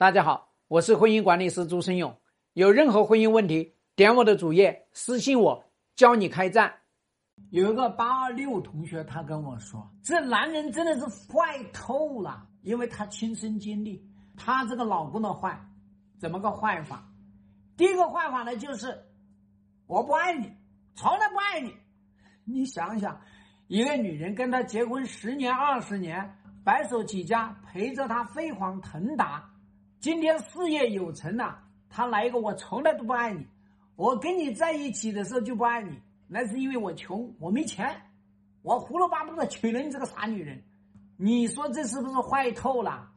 大家好，我是婚姻管理师朱生勇。有任何婚姻问题，点我的主页私信我，教你开战。有一个八二六同学，他跟我说：“这男人真的是坏透了，因为他亲身经历，他这个老公的坏，怎么个坏法？第一个坏法呢，就是我不爱你，从来不爱你。你想想，一个女人跟他结婚十年、二十年，白手起家，陪着他飞黄腾达。”今天事业有成了，他来一个我从来都不爱你，我跟你在一起的时候就不爱你，那是因为我穷，我没钱，我胡萝卜的娶了你这个傻女人，你说这是不是坏透了？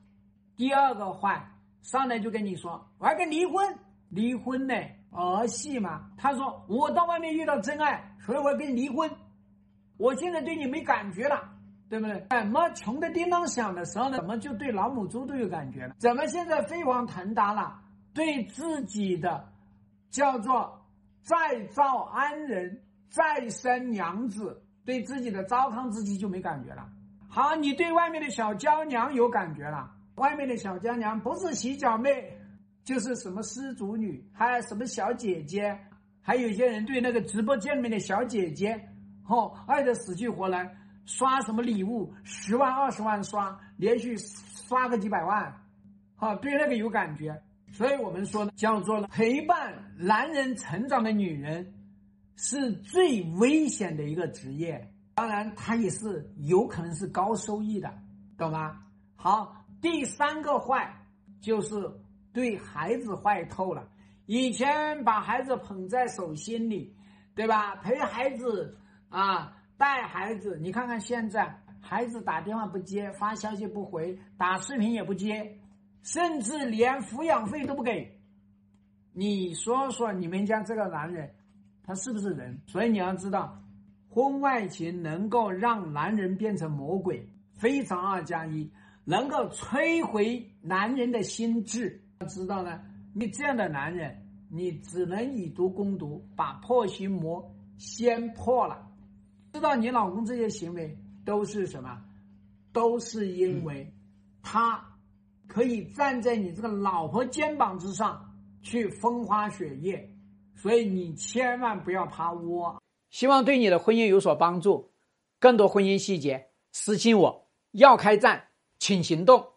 第二个坏，上来就跟你说我要跟离婚，离婚呢儿戏嘛。他说我到外面遇到真爱，所以我要跟你离婚，我现在对你没感觉了。对不对？怎么穷的叮当响的时候呢？怎么就对老母猪都有感觉了？怎么现在飞黄腾达了？对自己的叫做再造安人，再生娘子，对自己的糟糠之妻就没感觉了。好，你对外面的小娇娘有感觉了？外面的小娇娘不是洗脚妹，就是什么失足女，还有什么小姐姐，还有些人对那个直播间里面的小姐姐，哦，爱的死去活来。刷什么礼物？十万、二十万刷，连续刷个几百万，好，对那个有感觉。所以我们说呢，叫做陪伴男人成长的女人，是最危险的一个职业。当然，她也是有可能是高收益的，懂吗？好，第三个坏就是对孩子坏透了。以前把孩子捧在手心里，对吧？陪孩子啊。带孩子，你看看现在，孩子打电话不接，发消息不回，打视频也不接，甚至连抚养费都不给。你说说，你们家这个男人，他是不是人？所以你要知道，婚外情能够让男人变成魔鬼，非常二加一，能够摧毁男人的心智。要知道呢，你这样的男人，你只能以毒攻毒，把破心魔先破了。知道你老公这些行为都是什么？都是因为他可以站在你这个老婆肩膀之上去风花雪月，所以你千万不要趴窝。希望对你的婚姻有所帮助。更多婚姻细节私信我。要开战，请行动。